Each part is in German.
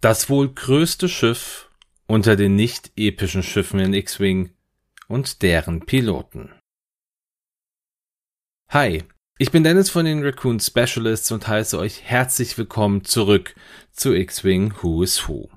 Das wohl größte Schiff unter den nicht epischen Schiffen in X-Wing und deren Piloten. Hi, ich bin Dennis von den Raccoon Specialists und heiße euch herzlich willkommen zurück zu X-Wing Who is Who.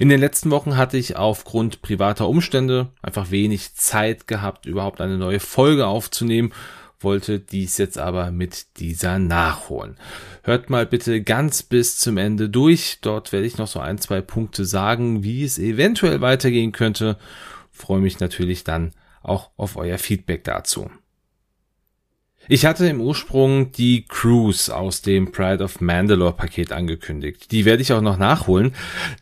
In den letzten Wochen hatte ich aufgrund privater Umstände einfach wenig Zeit gehabt, überhaupt eine neue Folge aufzunehmen wollte dies jetzt aber mit dieser nachholen. Hört mal bitte ganz bis zum Ende durch. Dort werde ich noch so ein, zwei Punkte sagen, wie es eventuell weitergehen könnte. Freue mich natürlich dann auch auf euer Feedback dazu. Ich hatte im Ursprung die Cruise aus dem Pride of Mandalore Paket angekündigt. Die werde ich auch noch nachholen.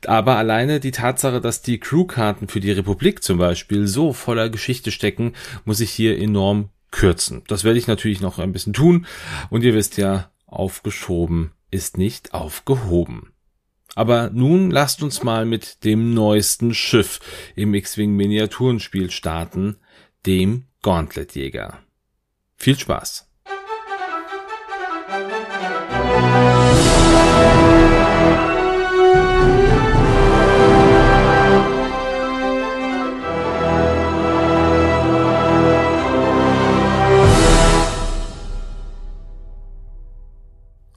Aber alleine die Tatsache, dass die Crewkarten für die Republik zum Beispiel so voller Geschichte stecken, muss ich hier enorm kürzen. Das werde ich natürlich noch ein bisschen tun. Und ihr wisst ja, aufgeschoben ist nicht aufgehoben. Aber nun lasst uns mal mit dem neuesten Schiff im X-Wing Miniaturenspiel starten, dem Gauntletjäger. Viel Spaß!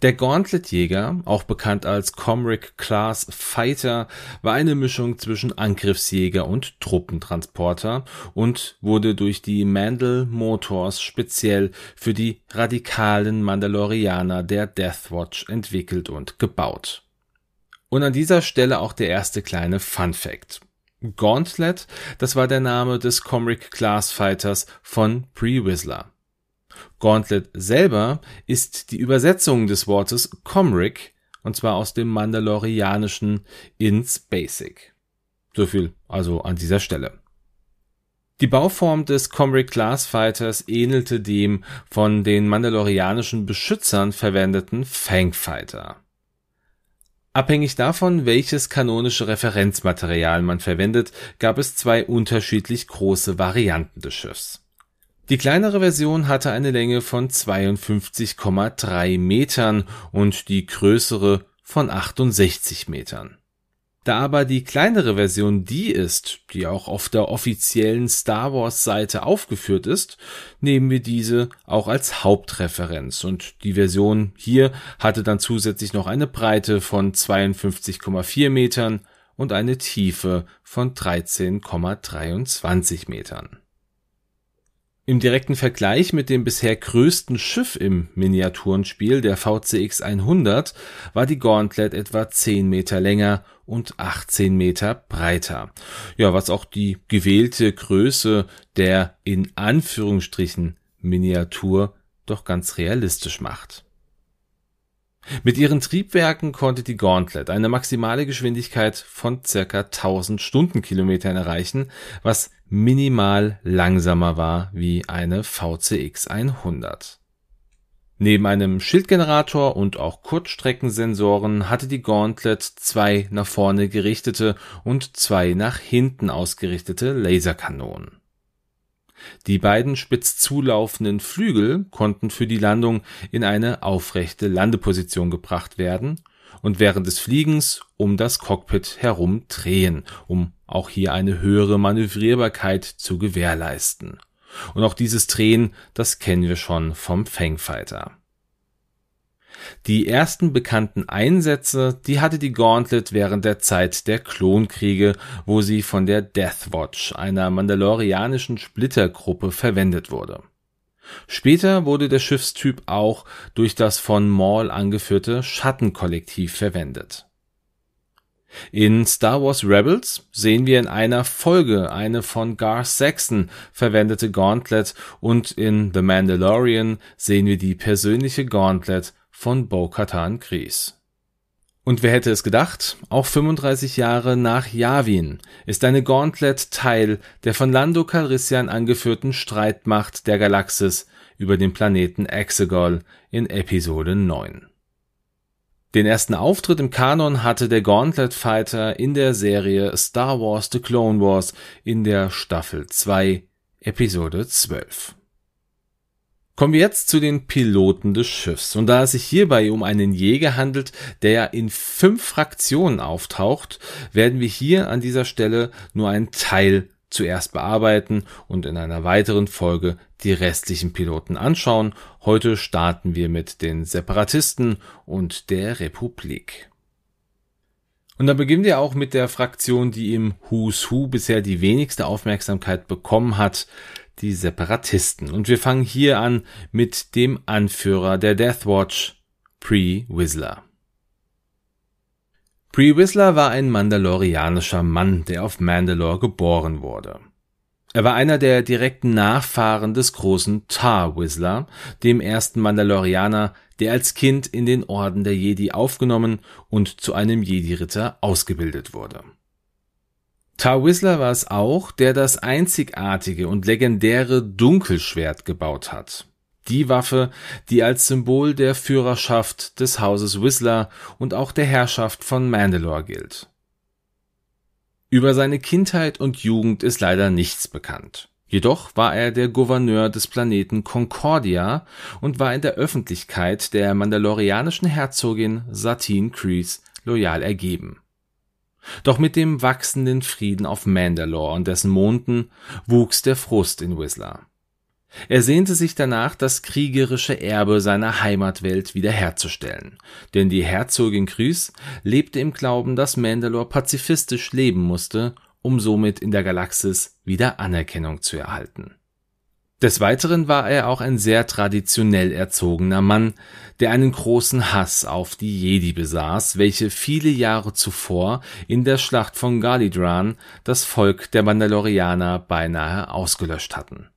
Der Gauntletjäger, auch bekannt als Comric Class Fighter, war eine Mischung zwischen Angriffsjäger und Truppentransporter und wurde durch die Mandal Motors speziell für die radikalen Mandalorianer der Deathwatch entwickelt und gebaut. Und an dieser Stelle auch der erste kleine Fun Fact. Gauntlet, das war der Name des Comric Class Fighters von Pre Whistler. Gauntlet selber ist die Übersetzung des Wortes Comric, und zwar aus dem Mandalorianischen ins Basic. So viel also an dieser Stelle. Die Bauform des Comric Glass Fighters ähnelte dem von den mandalorianischen Beschützern verwendeten Fangfighter. Abhängig davon, welches kanonische Referenzmaterial man verwendet, gab es zwei unterschiedlich große Varianten des Schiffs. Die kleinere Version hatte eine Länge von 52,3 Metern und die größere von 68 Metern. Da aber die kleinere Version die ist, die auch auf der offiziellen Star Wars Seite aufgeführt ist, nehmen wir diese auch als Hauptreferenz und die Version hier hatte dann zusätzlich noch eine Breite von 52,4 Metern und eine Tiefe von 13,23 Metern. Im direkten Vergleich mit dem bisher größten Schiff im Miniaturenspiel, der VCX 100, war die Gauntlet etwa 10 Meter länger und 18 Meter breiter. Ja, was auch die gewählte Größe der in Anführungsstrichen Miniatur doch ganz realistisch macht. Mit ihren Triebwerken konnte die Gauntlet eine maximale Geschwindigkeit von circa 1000 Stundenkilometern erreichen, was minimal langsamer war wie eine VCX 100. Neben einem Schildgenerator und auch Kurzstreckensensoren hatte die Gauntlet zwei nach vorne gerichtete und zwei nach hinten ausgerichtete Laserkanonen die beiden spitz zulaufenden Flügel konnten für die Landung in eine aufrechte Landeposition gebracht werden und während des Fliegens um das Cockpit herum drehen, um auch hier eine höhere Manövrierbarkeit zu gewährleisten. Und auch dieses Drehen, das kennen wir schon vom Fangfighter. Die ersten bekannten Einsätze, die hatte die Gauntlet während der Zeit der Klonkriege, wo sie von der Deathwatch, einer mandalorianischen Splittergruppe, verwendet wurde. Später wurde der Schiffstyp auch durch das von Maul angeführte Schattenkollektiv verwendet. In Star Wars Rebels sehen wir in einer Folge eine von Garth Saxon verwendete Gauntlet und in The Mandalorian sehen wir die persönliche Gauntlet von Bo-Katan Kryze. Und wer hätte es gedacht? Auch 35 Jahre nach Yavin ist eine Gauntlet Teil der von Lando Calrissian angeführten Streitmacht der Galaxis über den Planeten Exegol in Episode 9. Den ersten Auftritt im Kanon hatte der Gauntlet Fighter in der Serie Star Wars The Clone Wars in der Staffel 2, Episode 12. Kommen wir jetzt zu den Piloten des Schiffs. Und da es sich hierbei um einen Jäger handelt, der in fünf Fraktionen auftaucht, werden wir hier an dieser Stelle nur einen Teil zuerst bearbeiten und in einer weiteren Folge die restlichen Piloten anschauen. Heute starten wir mit den Separatisten und der Republik. Und dann beginnen wir auch mit der Fraktion, die im Who's Who bisher die wenigste Aufmerksamkeit bekommen hat, die Separatisten. Und wir fangen hier an mit dem Anführer der Death Watch, Pre Whistler. Pre Whistler war ein mandalorianischer Mann, der auf Mandalore geboren wurde. Er war einer der direkten Nachfahren des großen Tar Whistler, dem ersten Mandalorianer, der als Kind in den Orden der Jedi aufgenommen und zu einem Jedi-Ritter ausgebildet wurde. Tar Whistler war es auch, der das einzigartige und legendäre Dunkelschwert gebaut hat. Die Waffe, die als Symbol der Führerschaft des Hauses Whistler und auch der Herrschaft von Mandalore gilt. Über seine Kindheit und Jugend ist leider nichts bekannt. Jedoch war er der Gouverneur des Planeten Concordia und war in der Öffentlichkeit der mandalorianischen Herzogin Satine Kryze loyal ergeben. Doch mit dem wachsenden Frieden auf Mandalore und dessen Monden wuchs der Frust in Whistler. Er sehnte sich danach, das kriegerische Erbe seiner Heimatwelt wiederherzustellen, denn die Herzogin Krys lebte im Glauben, dass Mandalore pazifistisch leben musste, um somit in der Galaxis wieder Anerkennung zu erhalten. Des Weiteren war er auch ein sehr traditionell erzogener Mann, der einen großen Hass auf die Jedi besaß, welche viele Jahre zuvor in der Schlacht von Galidran das Volk der Mandalorianer beinahe ausgelöscht hatten.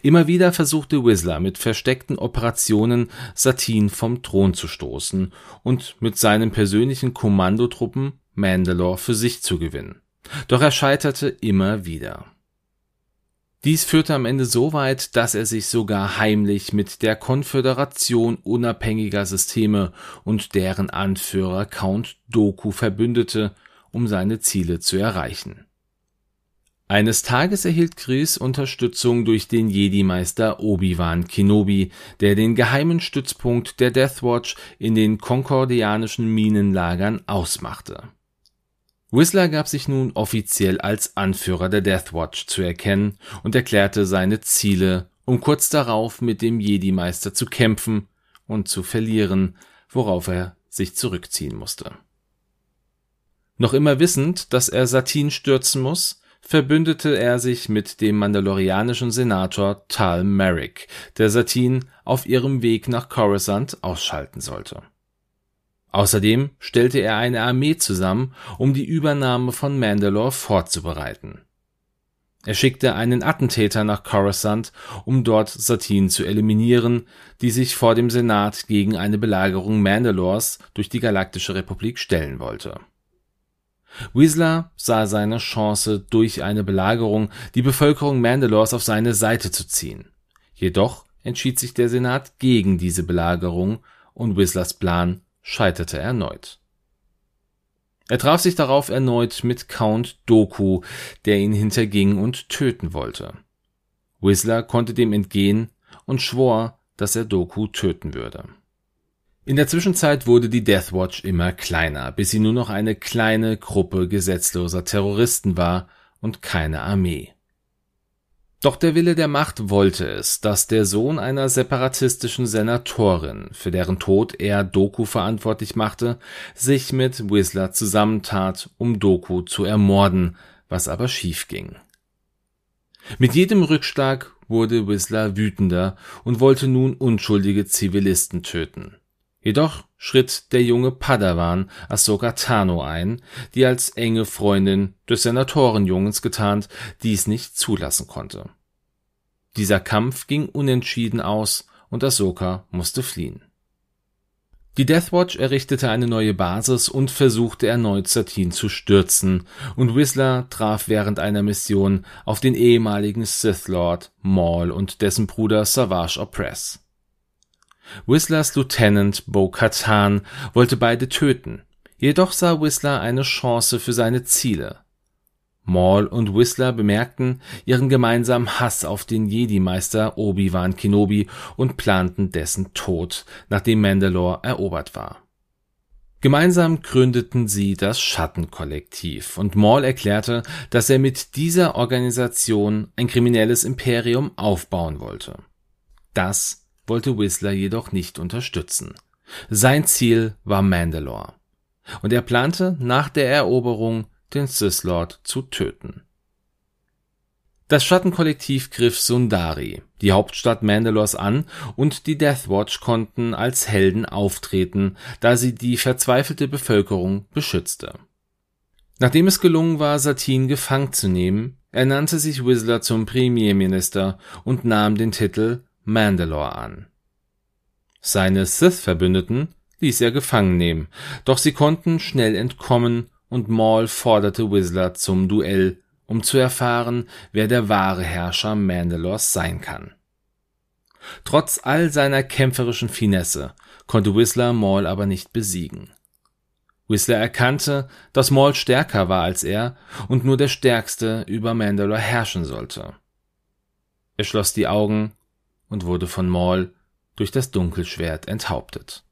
Immer wieder versuchte Whistler mit versteckten Operationen Satine vom Thron zu stoßen und mit seinen persönlichen Kommandotruppen Mandalore für sich zu gewinnen. Doch er scheiterte immer wieder. Dies führte am Ende so weit, dass er sich sogar heimlich mit der Konföderation unabhängiger Systeme und deren Anführer Count Doku verbündete, um seine Ziele zu erreichen. Eines Tages erhielt Chris Unterstützung durch den Jedi-Meister Obi-Wan Kenobi, der den geheimen Stützpunkt der Death Watch in den konkordianischen Minenlagern ausmachte Whistler gab sich nun offiziell als Anführer der Death Watch zu erkennen und erklärte seine Ziele, um kurz darauf mit dem Jedi-Meister zu kämpfen und zu verlieren, worauf er sich zurückziehen musste. Noch immer wissend, dass er Satin stürzen muss, verbündete er sich mit dem mandalorianischen Senator Tal Merrick, der Satin auf ihrem Weg nach Coruscant ausschalten sollte Außerdem stellte er eine Armee zusammen, um die Übernahme von Mandalore vorzubereiten. Er schickte einen Attentäter nach Coruscant, um dort Satine zu eliminieren, die sich vor dem Senat gegen eine Belagerung Mandalores durch die Galaktische Republik stellen wollte. Whistler sah seine Chance, durch eine Belagerung die Bevölkerung Mandalores auf seine Seite zu ziehen. Jedoch entschied sich der Senat gegen diese Belagerung und Whistlers Plan scheiterte erneut. Er traf sich darauf erneut mit Count Doku, der ihn hinterging und töten wollte. Whistler konnte dem entgehen und schwor, dass er Doku töten würde. In der Zwischenzeit wurde die Death Watch immer kleiner, bis sie nur noch eine kleine Gruppe gesetzloser Terroristen war und keine Armee. Doch der Wille der Macht wollte es, dass der Sohn einer separatistischen Senatorin, für deren Tod er Doku verantwortlich machte, sich mit Whistler zusammentat, um Doku zu ermorden, was aber schief ging. Mit jedem Rückschlag wurde Whistler wütender und wollte nun unschuldige Zivilisten töten. Jedoch schritt der junge Padawan Ahsoka Tano ein, die als enge Freundin des Senatorenjungens getarnt dies nicht zulassen konnte. Dieser Kampf ging unentschieden aus und Ahsoka musste fliehen. Die Deathwatch errichtete eine neue Basis und versuchte erneut Satine zu stürzen, und Whistler traf während einer Mission auf den ehemaligen Sith Lord Maul und dessen Bruder Savage Opress. Whistlers Lieutenant Maul und Whistler bemerkten ihren gemeinsamen Hass auf den Jedi-Meister Obi-Wan Kenobi und planten dessen Tod, nachdem Mandalore erobert war. Gemeinsam gründeten sie das Schattenkollektiv und Maul erklärte, dass er mit dieser Organisation ein kriminelles Imperium aufbauen wollte. Das wollte Whistler jedoch nicht unterstützen. Sein Ziel war Mandalore. Und er plante nach der Eroberung den Sith Lord zu töten. Das Schattenkollektiv griff Sundari, die Hauptstadt Mandalors an, und die Death Watch konnten als Helden auftreten, da sie die verzweifelte Bevölkerung beschützte. Nachdem es gelungen war, Satine gefangen zu nehmen, ernannte sich Whistler zum Premierminister und nahm den Titel Mandalore an. Seine Sith-Verbündeten ließ er gefangen nehmen, doch sie konnten schnell entkommen und Maul forderte Whistler zum Duell um zu erfahren, wer der wahre Herrscher Mandalors sein kann. Trotz all seiner kämpferischen Finesse konnte Whistler Maul aber nicht besiegen. Whistler erkannte, dass Maul stärker war als er und nur der Stärkste über Mandalore herrschen sollte. Er schloss die Augen und wurde von Maul durch das Dunkelschwert enthauptet.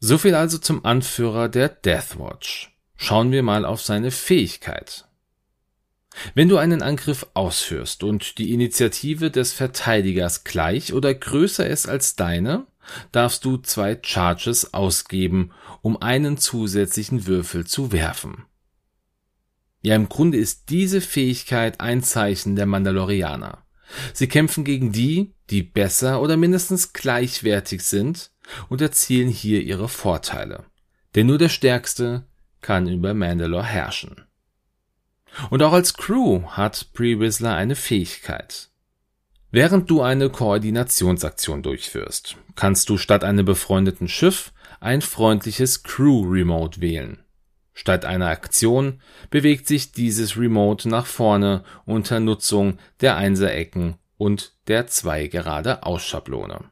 So viel also zum Anführer der Death Watch. Schauen wir mal auf seine Fähigkeit. Wenn du einen Angriff ausführst und die Initiative des Verteidigers gleich oder größer ist als deine, darfst du zwei Charges ausgeben, um einen zusätzlichen Würfel zu werfen. Ja, im Grunde ist diese Fähigkeit ein Zeichen der Mandalorianer. Sie kämpfen gegen die, die besser oder mindestens gleichwertig sind und erzielen hier ihre Vorteile. Denn nur der Stärkste kann über Mandalore herrschen. Und auch als Crew hat Pre-Whistler eine Fähigkeit. Während du eine Koordinationsaktion durchführst, kannst du statt einem befreundeten Schiff ein freundliches Crew-Remote wählen. Statt einer Aktion bewegt sich dieses Remote nach vorne unter Nutzung der Einserecken und der zwei gerade Ausschablone.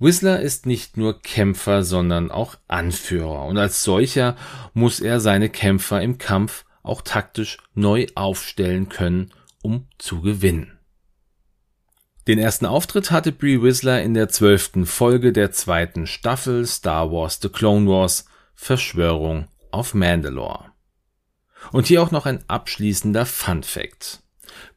Whistler ist nicht nur Kämpfer, sondern auch Anführer, und als solcher muss er seine Kämpfer im Kampf auch taktisch neu aufstellen können, um zu gewinnen. Den ersten Auftritt hatte Brie Whistler in der zwölften Folge der zweiten Staffel Star Wars The Clone Wars Verschwörung auf Mandalore. Und hier auch noch ein abschließender Fun Fact.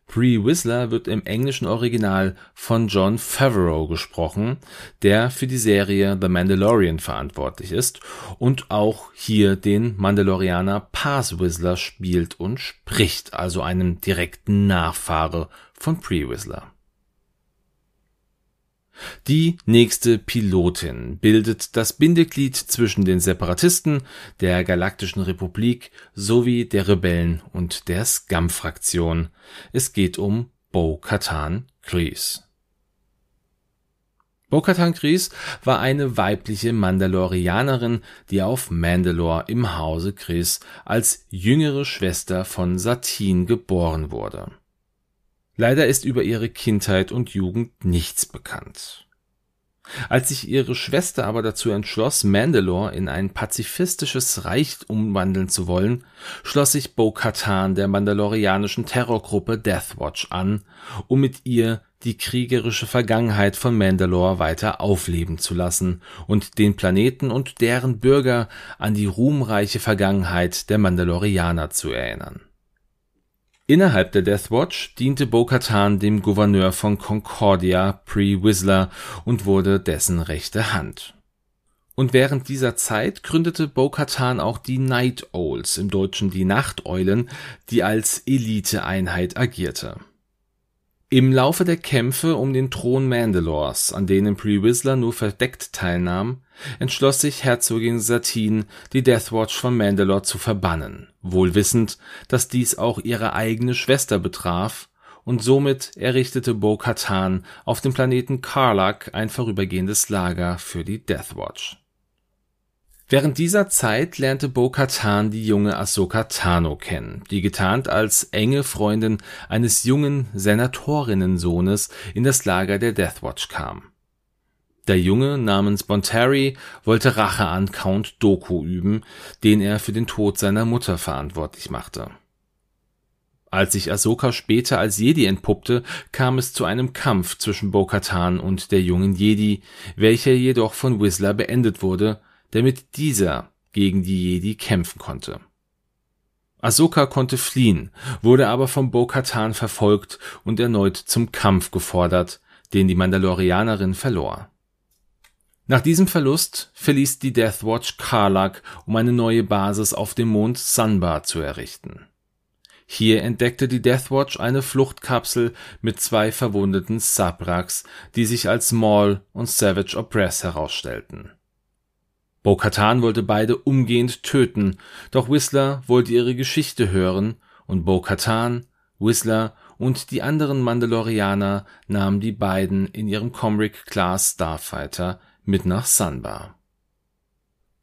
Bree Whistler wird im englischen Original von Jon Favreau gesprochen, der für die Serie The Mandalorian verantwortlich ist und auch hier den Mandalorianer Paz Whistler spielt und spricht, also einen direkten Nachfahre von Bree Whistler. Die nächste Pilotin bildet das Bindeglied zwischen den Separatisten, der Galaktischen Republik sowie der Rebellen und der Scum-Fraktion. Es geht um Bo-Katan Kryze. Bo-Katan Kryze war eine weibliche Mandalorianerin, die auf Mandalore im Hause Kryze als jüngere Schwester von Satine geboren wurde Leider ist über ihre Kindheit und Jugend nichts bekannt. Als sich ihre Schwester aber dazu entschloss, Mandalore in ein pazifistisches Reich umwandeln zu wollen, schloss sich Bo-Katan der mandalorianischen Terrorgruppe Deathwatch an, um mit ihr die kriegerische Vergangenheit von Mandalore weiter aufleben zu lassen und den Planeten und deren Bürger an die ruhmreiche Vergangenheit der Mandalorianer zu erinnern Innerhalb der Death Watch diente Bo-Katan dem Gouverneur von Concordia, Pre Whistler, und wurde dessen rechte Hand. Und während dieser Zeit gründete Bo-Katan auch die Night Owls, im Deutschen die Nachteulen, die als Eliteeinheit agierte im Laufe der Kämpfe um den Thron Mandalors, an denen Pre Whistler nur verdeckt teilnahm, entschloss sich Herzogin Satine, die Death Watch von Mandalore zu verbannen, wohl wissend, dass dies auch ihre eigene Schwester betraf, und somit errichtete Bo-Katan auf dem Planeten Karlak ein vorübergehendes Lager für die Death Watch Während dieser Zeit lernte Bo-Katan die junge Ahsoka Tano kennen, die getarnt als enge Freundin eines jungen Senatorinnensohnes in das Lager der Death Watch kam. Der Junge namens Bontari wollte Rache an Count Doku üben, den er für den Tod seiner Mutter verantwortlich machte. Als sich Ahsoka später als Jedi entpuppte, kam es zu einem Kampf zwischen Bo-Katan und der jungen Jedi, welcher jedoch von Whistler beendet wurde, damit dieser gegen die Jedi kämpfen konnte. Ahsoka konnte fliehen, wurde aber von Bo-Katan verfolgt und erneut zum Kampf gefordert, den die Mandalorianerin verlor. Nach diesem Verlust verließ die Death Watch Karlak, um eine neue Basis auf dem Mond Sanbar zu errichten. Hier entdeckte die Death Watch eine Fluchtkapsel mit zwei verwundeten Sabraks, die sich als Maul und Savage Opress herausstellten. Bo-Katan wollte beide umgehend töten, doch Whistler wollte ihre Geschichte hören und Bo-Katan, Whistler und die anderen Mandalorianer nahmen die beiden in ihrem Comric-Class Starfighter mit nach Sanbar.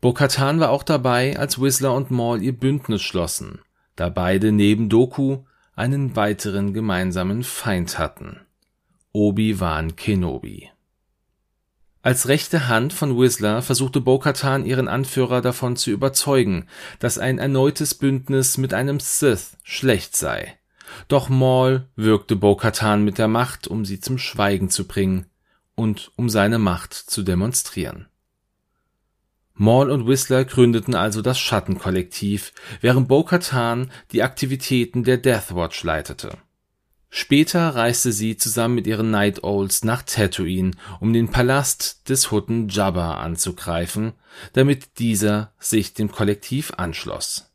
Bo-Katan war auch dabei, als Whistler und Maul ihr Bündnis schlossen, da beide neben Doku einen weiteren gemeinsamen Feind hatten: Obi-Wan Kenobi. Als rechte Hand von Whistler versuchte Bo-Katan ihren Anführer davon zu überzeugen, dass ein erneutes Bündnis mit einem Sith schlecht sei. Doch Maul wirkte Bo-Katan mit der Macht, um sie zum Schweigen zu bringen und um seine Macht zu demonstrieren Maul und Whistler gründeten also das Schattenkollektiv, während Bo-Katan die Aktivitäten der Death Watch leitete. Später reiste sie zusammen mit ihren Night Owls nach Tatooine, um den Palast des Hutten Jabba anzugreifen, damit dieser sich dem Kollektiv anschloss.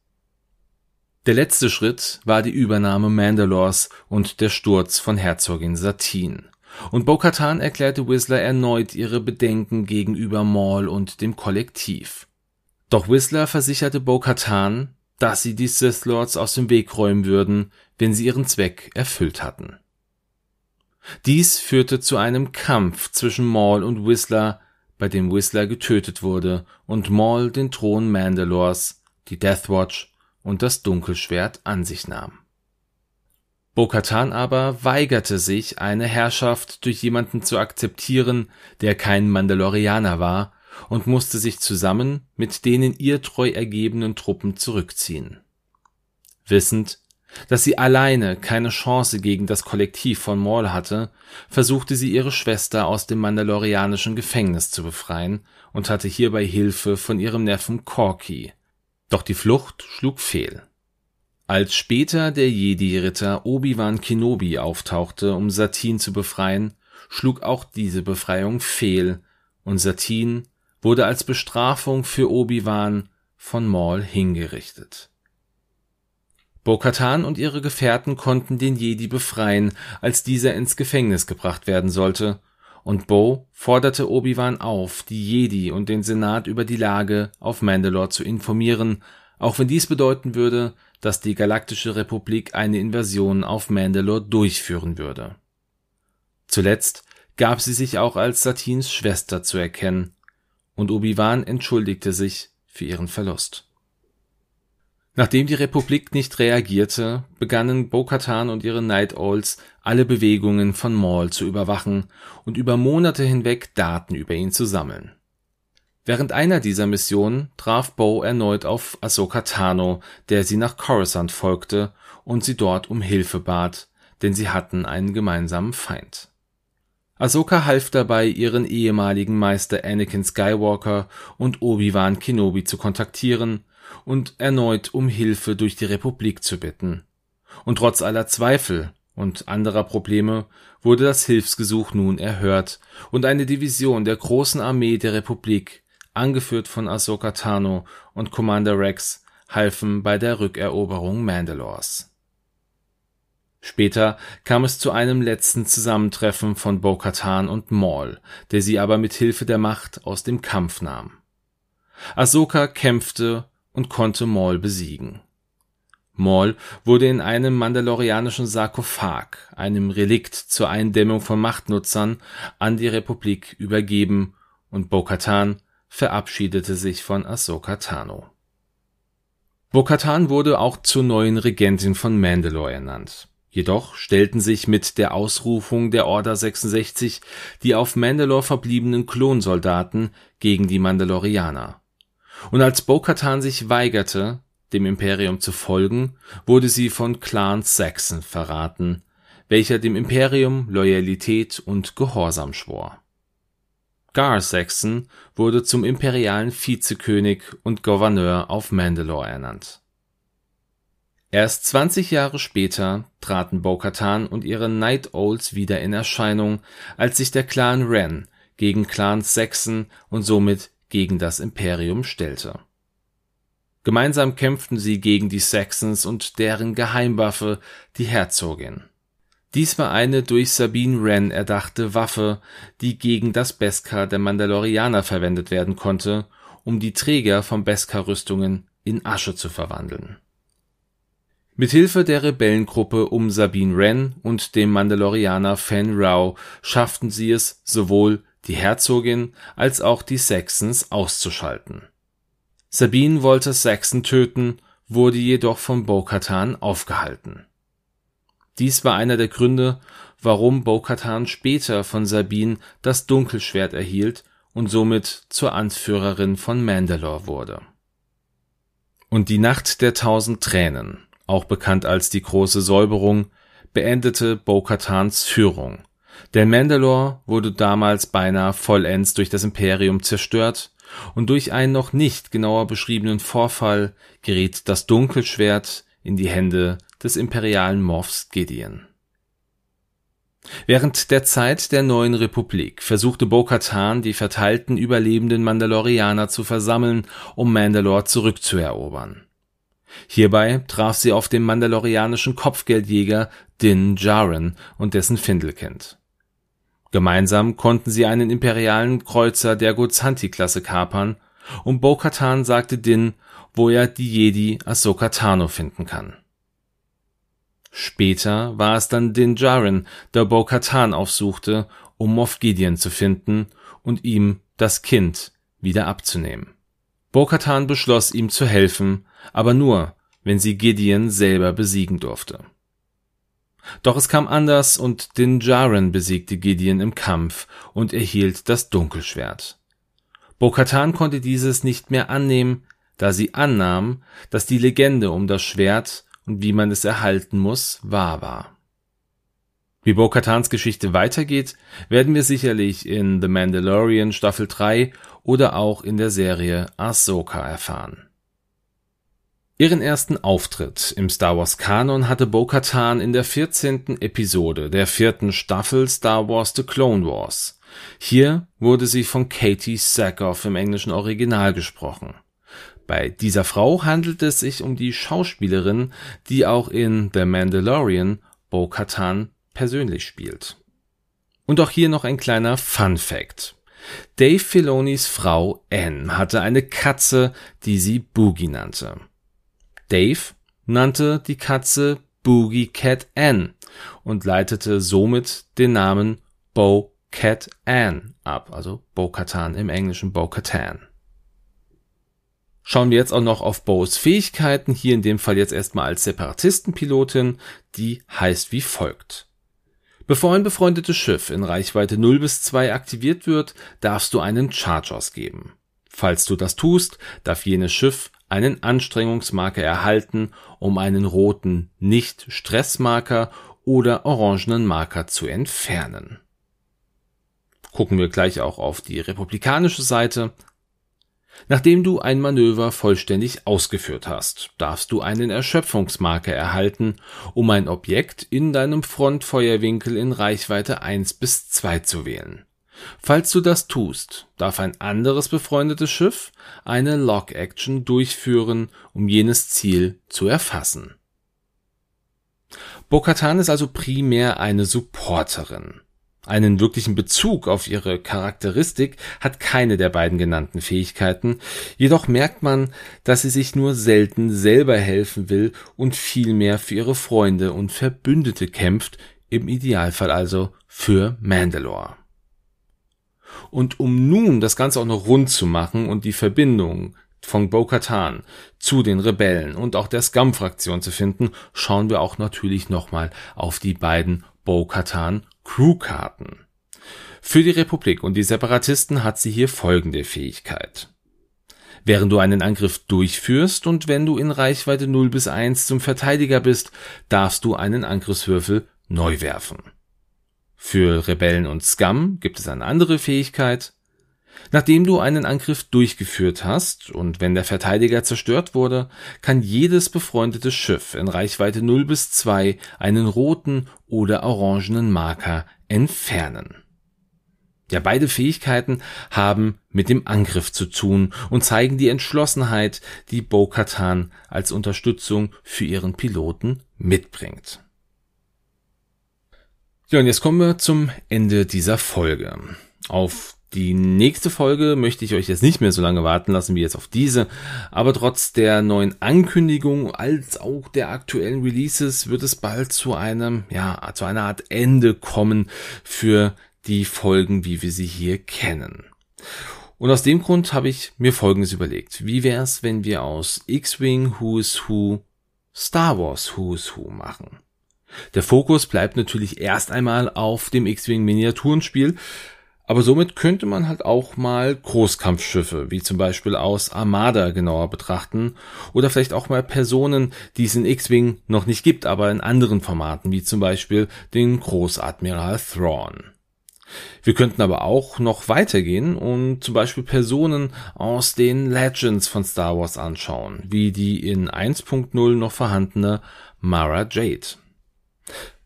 Der letzte Schritt war die Übernahme Mandalors und der Sturz von Herzogin Satine und Bo-Katan erklärte Whistler erneut ihre Bedenken gegenüber Maul und dem Kollektiv. Doch Whistler versicherte Bo-Katan, dass sie die Sith Lords aus dem Weg räumen würden, wenn sie ihren Zweck erfüllt hatten. Dies führte zu einem Kampf zwischen Maul und Whistler, bei dem Whistler getötet wurde und Maul den Thron Mandalors, die Death Watch und das Dunkelschwert an sich nahm Bo-Katan aber weigerte sich, eine Herrschaft durch jemanden zu akzeptieren, der kein Mandalorianer war, und musste sich zusammen mit denen ihr treu ergebenen Truppen zurückziehen. Wissend, dass sie alleine keine Chance gegen das Kollektiv von Maul hatte, versuchte sie ihre Schwester aus dem mandalorianischen Gefängnis zu befreien und hatte hierbei Hilfe von ihrem Neffen Corky. Doch die Flucht schlug fehl als später der Jedi-Ritter Obi-Wan Kenobi auftauchte, um Satine zu befreien, schlug auch diese Befreiung fehl und Satine wurde als Bestrafung für Obi-Wan von Maul hingerichtet. Bo-Katan und ihre Gefährten konnten den Jedi befreien, als dieser ins Gefängnis gebracht werden sollte, und Bo forderte Obi-Wan auf, die Jedi und den Senat über die Lage auf Mandalore zu informieren, auch wenn dies bedeuten würde, dass die Galaktische Republik eine Invasion auf Mandalore durchführen würde. Zuletzt gab sie sich auch als Satins Schwester zu erkennen, und Obi-Wan entschuldigte sich für ihren Verlust. Nachdem die Republik nicht reagierte, begannen Bo-Katan und ihre Night Owls alle Bewegungen von Maul zu überwachen und über Monate hinweg Daten über ihn zu sammeln Während einer dieser Missionen traf Bo erneut auf Ahsoka Tano, der sie nach Coruscant folgte und sie dort um Hilfe bat, denn sie hatten einen gemeinsamen Feind. Ahsoka half dabei, ihren ehemaligen Meister Anakin Skywalker und Obi-Wan Kenobi zu kontaktieren und erneut um Hilfe durch die Republik zu bitten. Und trotz aller Zweifel und anderer Probleme wurde das Hilfsgesuch nun erhört und eine Division der großen Armee der Republik angeführt von Ahsoka Tano und Commander Rex, halfen bei der Rückeroberung Mandalors. Später kam es zu einem letzten Zusammentreffen von Bo-Katan und Maul, der sie aber mit Hilfe der Macht aus dem Kampf nahm. Ahsoka kämpfte und konnte Maul besiegen. Maul wurde in einem mandalorianischen Sarkophag, einem Relikt zur Eindämmung von Machtnutzern, an die Republik übergeben und Bo-Katan verabschiedete sich von Ahsoka Tano. Bo-Katan wurde auch zur neuen Regentin von Mandalore ernannt. Jedoch stellten sich mit der Ausrufung der Order 66 die auf Mandalore verbliebenen Klonsoldaten gegen die Mandalorianer. Und als Bo-Katan sich weigerte, dem Imperium zu folgen, wurde sie von Clan Saxon verraten, welcher dem Imperium Loyalität und Gehorsam schwor. Gar Saxon wurde zum imperialen Vizekönig und Gouverneur auf Mandalore ernannt Erst 20 Jahre später traten Bo-Katan und ihre Night Owls wieder in Erscheinung, als sich der Clan Ren gegen Clan Saxon und somit gegen das Imperium stellte. Gemeinsam kämpften sie gegen die Saxons und deren Geheimwaffe, die Herzogin. Dies war eine durch Sabine Wren erdachte Waffe, die gegen das Beskar der Mandalorianer verwendet werden konnte, um die Träger von Beskar-Rüstungen in Asche zu verwandeln Mithilfe der Rebellengruppe um Sabine Wren und dem Mandalorianer Fenn Rau schafften sie es, sowohl die Herzogin als auch die Saxons auszuschalten. Sabine wollte Saxon töten, wurde jedoch von Bo-Katan aufgehalten. Dies war einer der Gründe, warum Bo-Katan später von Sabine das Dunkelschwert erhielt und somit zur Anführerin von Mandalore wurde. Und die Nacht der tausend Tränen auch bekannt als die Große Säuberung, beendete Bo-Katans Führung. Denn Mandalore wurde damals beinahe vollends durch das Imperium zerstört und durch einen noch nicht genauer beschriebenen Vorfall geriet das Dunkelschwert in die Hände des imperialen Moffs Gideon. Während der Zeit der neuen Republik versuchte Bo-Katan die verteilten überlebenden Mandalorianer zu versammeln, um Mandalore zurückzuerobern. Hierbei traf sie auf den mandalorianischen Kopfgeldjäger Din Djarin und dessen Findelkind. Gemeinsam konnten sie einen imperialen Kreuzer der Gozanti-Klasse kapern, und Bo-Katan sagte Din, wo er die Jedi Ahsoka Tano finden kann. Später war es dann Din Djarin, der Bo-Katan aufsuchte, um Moff Gideon zu finden und ihm das Kind wieder abzunehmen. Bo-Katan beschloss, ihm zu helfen, aber nur, wenn sie Gideon selber besiegen durfte. Doch es kam anders und Din Djarin besiegte Gideon im Kampf und erhielt das Dunkelschwert. Bo-Katan konnte dieses nicht mehr annehmen, da sie annahm, dass die Legende um das Schwert und wie man es erhalten muss, wahr war. Wie Bo-Katans Geschichte weitergeht, werden wir sicherlich in The Mandalorian Staffel 3 oder auch in der Serie Ahsoka erfahren. Ihren ersten Auftritt im Star Wars Kanon hatte Bo-Katan in der 14. Episode der vierten Staffel Star Wars The Clone Wars. Hier wurde sie von Katie Sackhoff im englischen Original gesprochen. Bei dieser Frau handelt es sich um die Schauspielerin, die auch in The Mandalorian Bo-Katan persönlich spielt. Und auch hier noch ein kleiner Fun Fact. Dave Filonis Frau Anne hatte eine Katze, die sie Boogie nannte. Dave nannte die Katze Boogie Cat Ann und leitete somit den Namen Bo Cat Ann ab, also Bo Katan im Englischen Bo Katan. Schauen wir jetzt auch noch auf Bo's Fähigkeiten, hier in dem Fall jetzt erstmal als Separatistenpilotin, die heißt wie folgt. Bevor ein befreundetes Schiff in Reichweite 0 bis 2 aktiviert wird, darfst du einen Charge ausgeben. Falls du das tust, darf jenes Schiff einen Anstrengungsmarker erhalten, um einen roten Nicht-Stressmarker oder orangenen Marker zu entfernen. Gucken wir gleich auch auf die republikanische Seite. Nachdem du ein Manöver vollständig ausgeführt hast, darfst du einen Erschöpfungsmarker erhalten, um ein Objekt in deinem Frontfeuerwinkel in Reichweite 1 bis 2 zu wählen. Falls du das tust, darf ein anderes befreundetes Schiff eine Lock-Action durchführen, um jenes Ziel zu erfassen. Bo-Katan ist also primär eine Supporterin. Einen wirklichen Bezug auf ihre Charakteristik hat keine der beiden genannten Fähigkeiten, jedoch merkt man, dass sie sich nur selten selber helfen will und vielmehr für ihre Freunde und Verbündete kämpft, im Idealfall also für Mandalore. Und um nun das Ganze auch noch rund zu machen und die Verbindung von Bo-Katan zu den Rebellen und auch der Scum-Fraktion zu finden, schauen wir auch natürlich nochmal auf die beiden Bo-Katan Crew-Karten. Für die Republik und die Separatisten hat sie hier folgende Fähigkeit. Während du einen Angriff durchführst und wenn du in Reichweite 0 bis 1 zum Verteidiger bist, darfst du einen Angriffswürfel neu werfen. Für Rebellen und Scum gibt es eine andere Fähigkeit. Nachdem du einen Angriff durchgeführt hast und wenn der Verteidiger zerstört wurde, kann jedes befreundete Schiff in Reichweite 0 bis 2 einen roten oder orangenen Marker entfernen. Ja, beide Fähigkeiten haben mit dem Angriff zu tun und zeigen die Entschlossenheit, die Bo-Katan als Unterstützung für ihren Piloten mitbringt. Ja, und jetzt kommen wir zum Ende dieser Folge. Auf die nächste Folge möchte ich euch jetzt nicht mehr so lange warten lassen wie jetzt auf diese, aber trotz der neuen Ankündigung als auch der aktuellen Releases wird es bald zu einem, ja, zu einer Art Ende kommen für die Folgen, wie wir sie hier kennen. Und aus dem Grund habe ich mir Folgendes überlegt. Wie wäre es, wenn wir aus X-Wing Who's Who Star Wars Who's Who machen? Der Fokus bleibt natürlich erst einmal auf dem X-Wing Miniaturenspiel, aber somit könnte man halt auch mal Großkampfschiffe, wie zum Beispiel aus Armada genauer betrachten oder vielleicht auch mal Personen, die es in X-Wing noch nicht gibt, aber in anderen Formaten, wie zum Beispiel den Großadmiral Thrawn. Wir könnten aber auch noch weitergehen und zum Beispiel Personen aus den Legends von Star Wars anschauen, wie die in 1.0 noch vorhandene Mara Jade.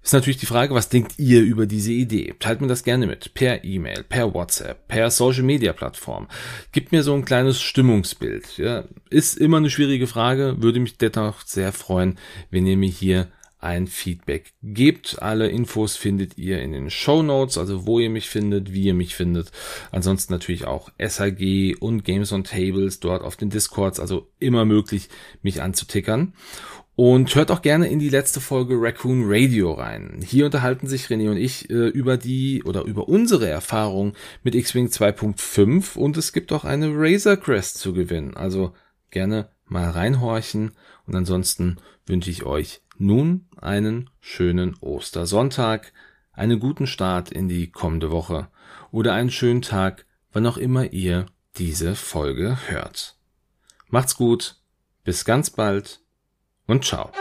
Ist natürlich die Frage, was denkt ihr über diese Idee? Teilt mir das gerne mit. Per E-Mail, per WhatsApp, per Social Media Plattform. Gibt mir so ein kleines Stimmungsbild. Ja, ist immer eine schwierige Frage. Würde mich dennoch sehr freuen, wenn ihr mir hier ein Feedback gebt. Alle Infos findet ihr in den Show Notes, also wo ihr mich findet, wie ihr mich findet. Ansonsten natürlich auch SAG und Games on Tables dort auf den Discords, also immer möglich, mich anzutickern. Und hört auch gerne in die letzte Folge Raccoon Radio rein. Hier unterhalten sich René und ich äh, über die oder über unsere Erfahrung mit X-Wing 2.5 und es gibt auch eine Razor Crest zu gewinnen. Also gerne mal reinhorchen und ansonsten wünsche ich euch nun einen schönen Ostersonntag, einen guten Start in die kommende Woche oder einen schönen Tag, wann auch immer ihr diese Folge hört. Macht's gut, bis ganz bald und ciao.